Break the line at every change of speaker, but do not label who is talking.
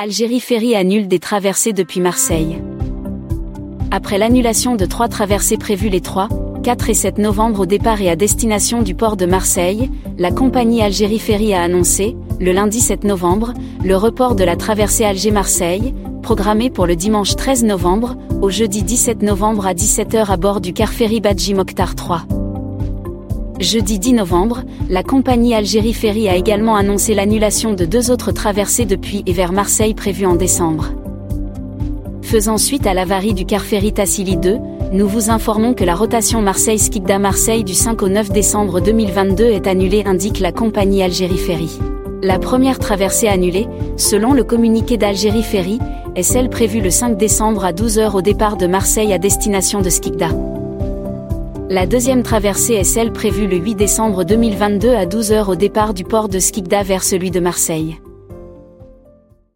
Algérie Ferry annule des traversées depuis Marseille. Après l'annulation de trois traversées prévues les 3, 4 et 7 novembre au départ et à destination du port de Marseille, la compagnie Algérie Ferry a annoncé, le lundi 7 novembre, le report de la traversée Alger-Marseille, programmée pour le dimanche 13 novembre, au jeudi 17 novembre à 17h à bord du car ferry Badji Mokhtar 3. Jeudi 10 novembre, la compagnie Algérie Ferry a également annoncé l'annulation de deux autres traversées depuis et vers Marseille prévues en décembre. Faisant suite à l'avarie du car ferry Tassili 2, nous vous informons que la rotation Marseille-Skikda Marseille du 5 au 9 décembre 2022 est annulée, indique la compagnie Algérie Ferry. La première traversée annulée, selon le communiqué d'Algérie Ferry, est celle prévue le 5 décembre à 12h au départ de Marseille à destination de Skikda. La deuxième traversée est celle prévue le 8 décembre 2022 à 12h au départ du port de Skikda vers celui de Marseille.